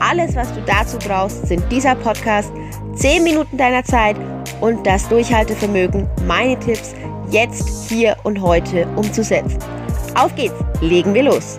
Alles, was du dazu brauchst, sind dieser Podcast, 10 Minuten deiner Zeit und das Durchhaltevermögen, meine Tipps jetzt, hier und heute umzusetzen. Auf geht's, legen wir los.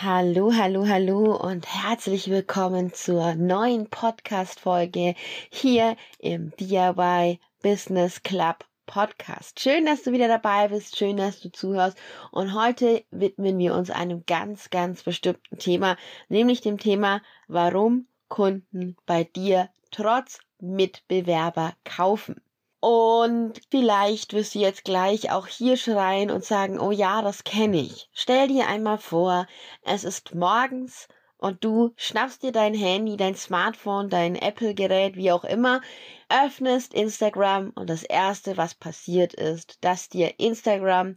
Hallo, hallo, hallo und herzlich willkommen zur neuen Podcast-Folge hier im DIY Business Club Podcast. Schön, dass du wieder dabei bist, schön, dass du zuhörst. Und heute widmen wir uns einem ganz, ganz bestimmten Thema, nämlich dem Thema, warum Kunden bei dir trotz Mitbewerber kaufen. Und vielleicht wirst du jetzt gleich auch hier schreien und sagen, oh ja, das kenne ich. Stell dir einmal vor, es ist morgens und du schnappst dir dein Handy, dein Smartphone, dein Apple-Gerät, wie auch immer, öffnest Instagram und das erste, was passiert ist, dass dir Instagram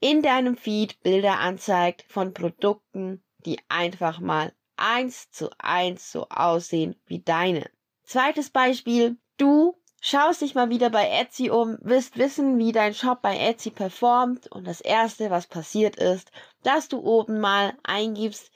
in deinem Feed Bilder anzeigt von Produkten, die einfach mal eins zu eins so aussehen wie deine. Zweites Beispiel, du Schaust dich mal wieder bei Etsy um, willst wissen, wie dein Shop bei Etsy performt und das erste, was passiert ist, dass du oben mal eingibst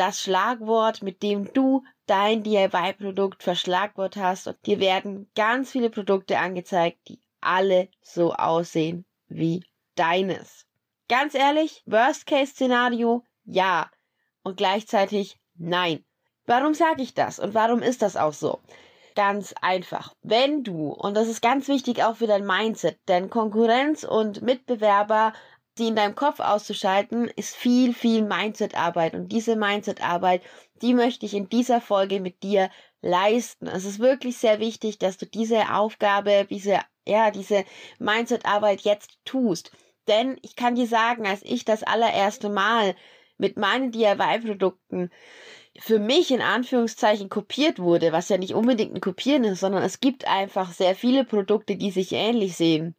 das Schlagwort, mit dem du dein DIY-Produkt verschlagwort hast und dir werden ganz viele Produkte angezeigt, die alle so aussehen wie deines. Ganz ehrlich, Worst-Case-Szenario, ja. Und gleichzeitig nein. Warum sage ich das und warum ist das auch so? ganz einfach. Wenn du, und das ist ganz wichtig auch für dein Mindset, denn Konkurrenz und Mitbewerber, die in deinem Kopf auszuschalten, ist viel, viel Mindset-Arbeit. Und diese Mindset-Arbeit, die möchte ich in dieser Folge mit dir leisten. Es ist wirklich sehr wichtig, dass du diese Aufgabe, diese, ja, diese Mindset-Arbeit jetzt tust. Denn ich kann dir sagen, als ich das allererste Mal mit meinen DIY-Produkten für mich in Anführungszeichen kopiert wurde, was ja nicht unbedingt ein Kopieren ist, sondern es gibt einfach sehr viele Produkte, die sich ähnlich sehen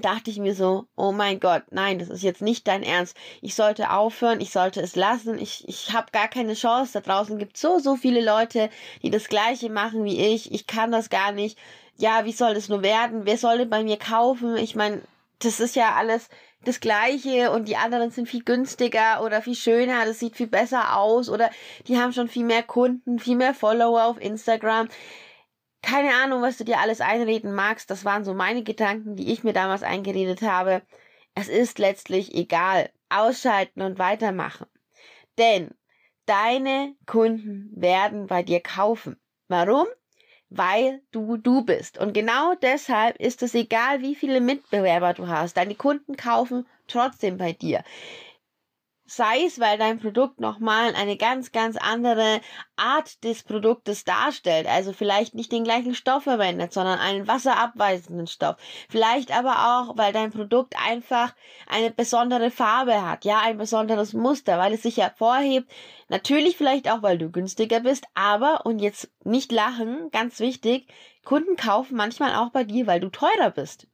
dachte ich mir so, oh mein Gott, nein, das ist jetzt nicht dein Ernst. Ich sollte aufhören, ich sollte es lassen. Ich, ich habe gar keine Chance. Da draußen gibt so, so viele Leute, die das gleiche machen wie ich. Ich kann das gar nicht. Ja, wie soll das nur werden? Wer soll denn bei mir kaufen? Ich meine, das ist ja alles das gleiche und die anderen sind viel günstiger oder viel schöner, das sieht viel besser aus oder die haben schon viel mehr Kunden, viel mehr Follower auf Instagram. Keine Ahnung, was du dir alles einreden magst, das waren so meine Gedanken, die ich mir damals eingeredet habe. Es ist letztlich egal. Ausschalten und weitermachen. Denn deine Kunden werden bei dir kaufen. Warum? weil du du bist. Und genau deshalb ist es egal, wie viele Mitbewerber du hast. Deine Kunden kaufen trotzdem bei dir sei es, weil dein Produkt nochmal eine ganz, ganz andere Art des Produktes darstellt. Also vielleicht nicht den gleichen Stoff verwendet, sondern einen wasserabweisenden Stoff. Vielleicht aber auch, weil dein Produkt einfach eine besondere Farbe hat, ja, ein besonderes Muster, weil es sich hervorhebt. Natürlich vielleicht auch, weil du günstiger bist, aber, und jetzt nicht lachen, ganz wichtig, Kunden kaufen manchmal auch bei dir, weil du teurer bist.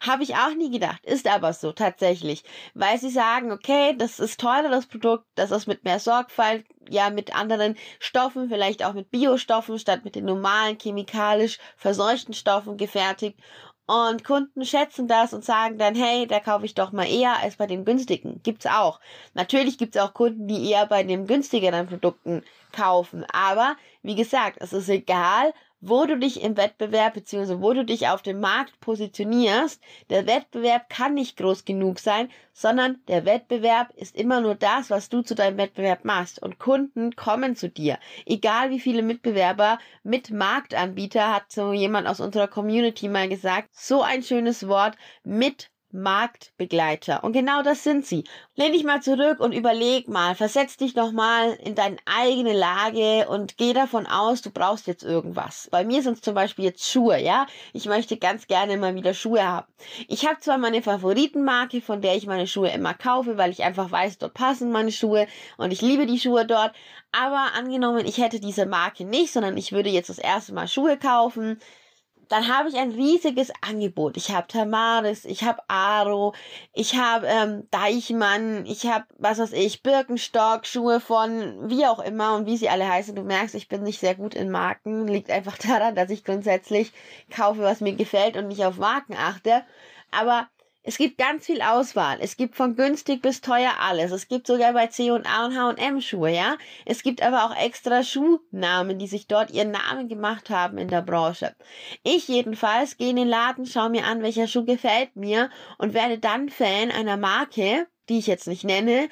Habe ich auch nie gedacht, ist aber so tatsächlich, weil sie sagen, okay, das ist teurer das Produkt, das ist mit mehr Sorgfalt, ja mit anderen Stoffen, vielleicht auch mit Biostoffen statt mit den normalen chemikalisch verseuchten Stoffen gefertigt und Kunden schätzen das und sagen dann, hey, da kaufe ich doch mal eher als bei den günstigen. Gibt's auch. Natürlich gibt's auch Kunden, die eher bei den günstigeren Produkten kaufen. Aber wie gesagt, es ist egal, wo du dich im Wettbewerb bzw. wo du dich auf dem Markt positionierst. Der Wettbewerb kann nicht groß genug sein, sondern der Wettbewerb ist immer nur das, was du zu deinem Wettbewerb machst. Und Kunden kommen zu dir. Egal wie viele Mitbewerber mit Marktanbieter, hat so jemand aus unserer Community mal gesagt, so ein schönes Wort mit Marktbegleiter. Und genau das sind sie. Lehn dich mal zurück und überleg mal, versetz dich nochmal in deine eigene Lage und geh davon aus, du brauchst jetzt irgendwas. Bei mir sind es zum Beispiel jetzt Schuhe, ja. Ich möchte ganz gerne mal wieder Schuhe haben. Ich habe zwar meine Favoritenmarke, von der ich meine Schuhe immer kaufe, weil ich einfach weiß, dort passen meine Schuhe und ich liebe die Schuhe dort. Aber angenommen, ich hätte diese Marke nicht, sondern ich würde jetzt das erste Mal Schuhe kaufen, dann habe ich ein riesiges Angebot. Ich habe Tamaris, ich habe Aro, ich habe ähm, Deichmann, ich habe, was weiß ich, Birkenstock, Schuhe von wie auch immer und wie sie alle heißen. Du merkst, ich bin nicht sehr gut in Marken. Liegt einfach daran, dass ich grundsätzlich kaufe, was mir gefällt und nicht auf Marken achte. Aber es gibt ganz viel Auswahl. Es gibt von günstig bis teuer alles. Es gibt sogar bei C&A und H&M Schuhe, ja. Es gibt aber auch extra Schuhnamen, die sich dort ihren Namen gemacht haben in der Branche. Ich jedenfalls gehe in den Laden, schaue mir an, welcher Schuh gefällt mir und werde dann Fan einer Marke, die ich jetzt nicht nenne,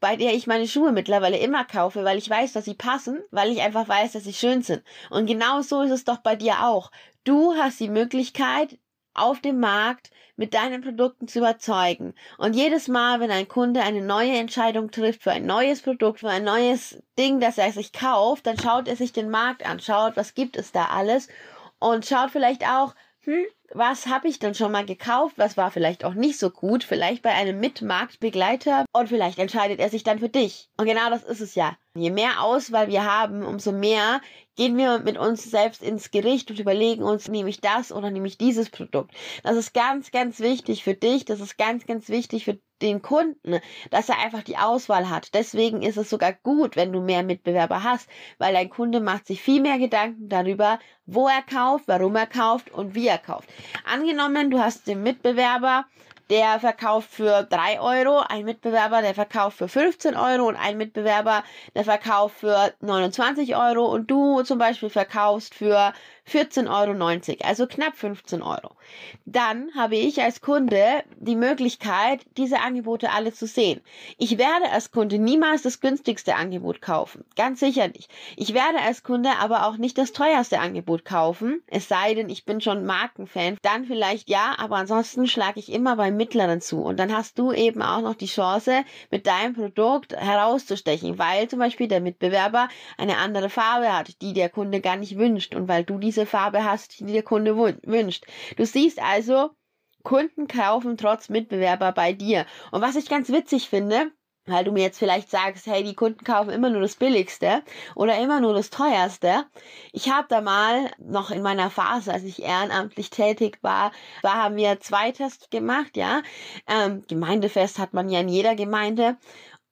bei der ich meine Schuhe mittlerweile immer kaufe, weil ich weiß, dass sie passen, weil ich einfach weiß, dass sie schön sind. Und genau so ist es doch bei dir auch. Du hast die Möglichkeit, auf dem Markt mit deinen Produkten zu überzeugen. Und jedes Mal, wenn ein Kunde eine neue Entscheidung trifft für ein neues Produkt, für ein neues Ding, das er sich kauft, dann schaut er sich den Markt an, schaut, was gibt es da alles und schaut vielleicht auch, hm, was habe ich denn schon mal gekauft, was war vielleicht auch nicht so gut, vielleicht bei einem Mitmarktbegleiter und vielleicht entscheidet er sich dann für dich. Und genau das ist es ja. Je mehr Auswahl wir haben, umso mehr gehen wir mit uns selbst ins Gericht und überlegen uns, nehme ich das oder nehme ich dieses Produkt. Das ist ganz, ganz wichtig für dich, das ist ganz, ganz wichtig für den Kunden, dass er einfach die Auswahl hat. Deswegen ist es sogar gut, wenn du mehr Mitbewerber hast, weil dein Kunde macht sich viel mehr Gedanken darüber, wo er kauft, warum er kauft und wie er kauft. Angenommen, du hast den Mitbewerber, der verkauft für drei Euro, ein Mitbewerber, der verkauft für 15 Euro und ein Mitbewerber, der verkauft für 29 Euro und du zum Beispiel verkaufst für 14,90 Euro, also knapp 15 Euro. Dann habe ich als Kunde die Möglichkeit, diese Angebote alle zu sehen. Ich werde als Kunde niemals das günstigste Angebot kaufen. Ganz sicher nicht. Ich werde als Kunde aber auch nicht das teuerste Angebot kaufen. Es sei denn, ich bin schon Markenfan. Dann vielleicht ja, aber ansonsten schlage ich immer beim mittleren zu. Und dann hast du eben auch noch die Chance, mit deinem Produkt herauszustechen, weil zum Beispiel der Mitbewerber eine andere Farbe hat, die der Kunde gar nicht wünscht und weil du diese Farbe hast, die der Kunde wünscht. Du siehst also, Kunden kaufen trotz Mitbewerber bei dir. Und was ich ganz witzig finde, weil du mir jetzt vielleicht sagst, hey, die Kunden kaufen immer nur das Billigste oder immer nur das Teuerste. Ich habe da mal noch in meiner Phase, als ich ehrenamtlich tätig war, da haben wir zwei Tests gemacht, ja. Ähm, Gemeindefest hat man ja in jeder Gemeinde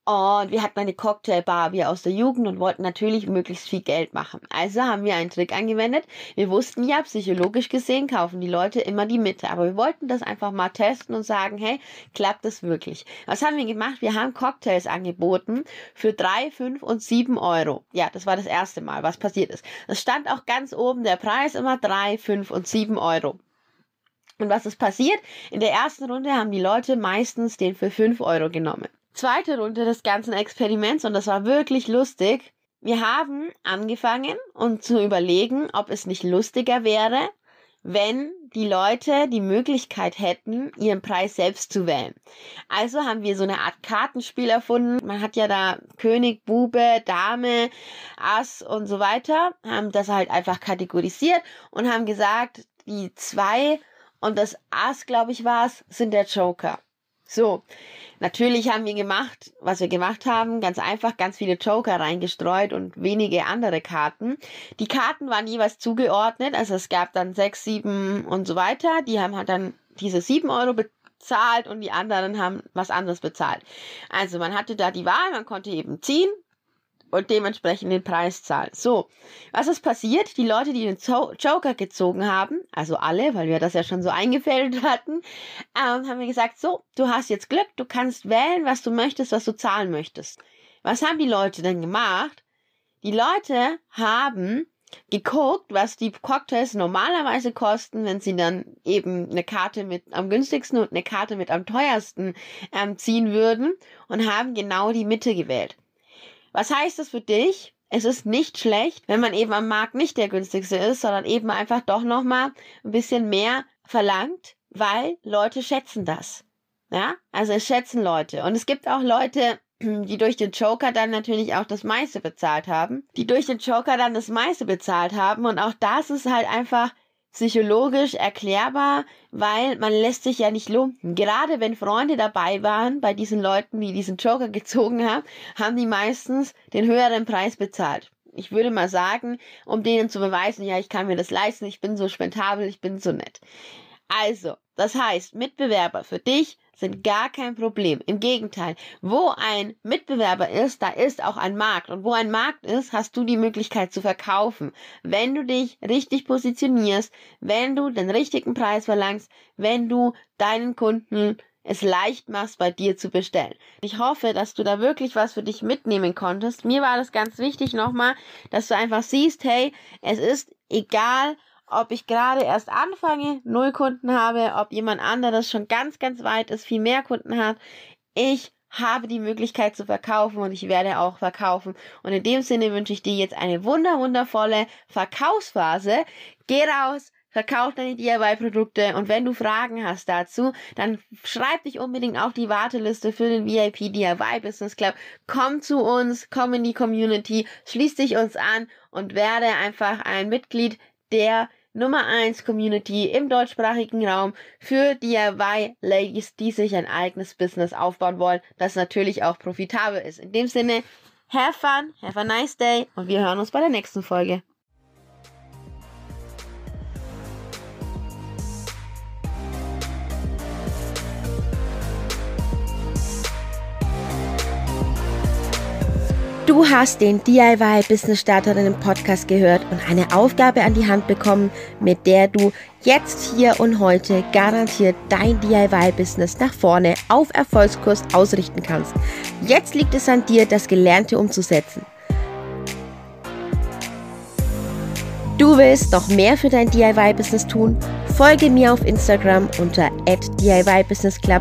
und wir hatten eine Cocktailbar, wir aus der Jugend und wollten natürlich möglichst viel Geld machen. Also haben wir einen Trick angewendet. Wir wussten ja, psychologisch gesehen kaufen die Leute immer die Mitte. Aber wir wollten das einfach mal testen und sagen, hey, klappt das wirklich? Was haben wir gemacht? Wir haben Cocktails angeboten für drei, fünf und sieben Euro. Ja, das war das erste Mal, was passiert ist. Es stand auch ganz oben der Preis immer drei, fünf und sieben Euro. Und was ist passiert? In der ersten Runde haben die Leute meistens den für fünf Euro genommen zweite Runde des ganzen Experiments und das war wirklich lustig. Wir haben angefangen, uns zu überlegen, ob es nicht lustiger wäre, wenn die Leute die Möglichkeit hätten, ihren Preis selbst zu wählen. Also haben wir so eine Art Kartenspiel erfunden. Man hat ja da König, Bube, Dame, Ass und so weiter, haben das halt einfach kategorisiert und haben gesagt, die zwei und das Ass, glaube ich, war es, sind der Joker. So, natürlich haben wir gemacht, was wir gemacht haben, ganz einfach, ganz viele Joker reingestreut und wenige andere Karten. Die Karten waren jeweils zugeordnet, also es gab dann sechs, sieben und so weiter. Die haben halt dann diese sieben Euro bezahlt und die anderen haben was anderes bezahlt. Also man hatte da die Wahl, man konnte eben ziehen und dementsprechend den Preis zahlen. So, was ist passiert? Die Leute, die den Joker gezogen haben, also alle, weil wir das ja schon so eingefädelt hatten, ähm, haben wir gesagt, so, du hast jetzt Glück, du kannst wählen, was du möchtest, was du zahlen möchtest. Was haben die Leute denn gemacht? Die Leute haben geguckt, was die Cocktails normalerweise kosten, wenn sie dann eben eine Karte mit am günstigsten und eine Karte mit am teuersten ähm, ziehen würden und haben genau die Mitte gewählt. Was heißt das für dich? Es ist nicht schlecht, wenn man eben am Markt nicht der günstigste ist, sondern eben einfach doch nochmal ein bisschen mehr verlangt, weil Leute schätzen das. Ja, also es schätzen Leute. Und es gibt auch Leute, die durch den Joker dann natürlich auch das meiste bezahlt haben, die durch den Joker dann das meiste bezahlt haben. Und auch das ist halt einfach psychologisch erklärbar, weil man lässt sich ja nicht lumpen. Gerade wenn Freunde dabei waren, bei diesen Leuten, die diesen Joker gezogen haben, haben die meistens den höheren Preis bezahlt. Ich würde mal sagen, um denen zu beweisen, ja, ich kann mir das leisten, ich bin so spendabel, ich bin so nett. Also, das heißt, Mitbewerber für dich sind gar kein Problem. Im Gegenteil, wo ein Mitbewerber ist, da ist auch ein Markt. Und wo ein Markt ist, hast du die Möglichkeit zu verkaufen. Wenn du dich richtig positionierst, wenn du den richtigen Preis verlangst, wenn du deinen Kunden es leicht machst, bei dir zu bestellen. Ich hoffe, dass du da wirklich was für dich mitnehmen konntest. Mir war das ganz wichtig nochmal, dass du einfach siehst, hey, es ist egal, ob ich gerade erst anfange, null Kunden habe, ob jemand anderes schon ganz, ganz weit ist, viel mehr Kunden hat. Ich habe die Möglichkeit zu verkaufen und ich werde auch verkaufen. Und in dem Sinne wünsche ich dir jetzt eine wunder, wundervolle Verkaufsphase. Geh raus, verkauf deine DIY-Produkte und wenn du Fragen hast dazu, dann schreib dich unbedingt auf die Warteliste für den VIP DIY Business Club. Komm zu uns, komm in die Community, schließ dich uns an und werde einfach ein Mitglied der Nummer 1 Community im deutschsprachigen Raum für DIY-Ladies, die sich ein eigenes Business aufbauen wollen, das natürlich auch profitabel ist. In dem Sinne, have fun, have a nice day und wir hören uns bei der nächsten Folge. Du hast den DIY Business Starterinnen Podcast gehört und eine Aufgabe an die Hand bekommen, mit der du jetzt hier und heute garantiert dein DIY Business nach vorne auf Erfolgskurs ausrichten kannst. Jetzt liegt es an dir, das Gelernte umzusetzen. Du willst noch mehr für dein DIY-Business tun? Folge mir auf Instagram unter @DIY_Business_Club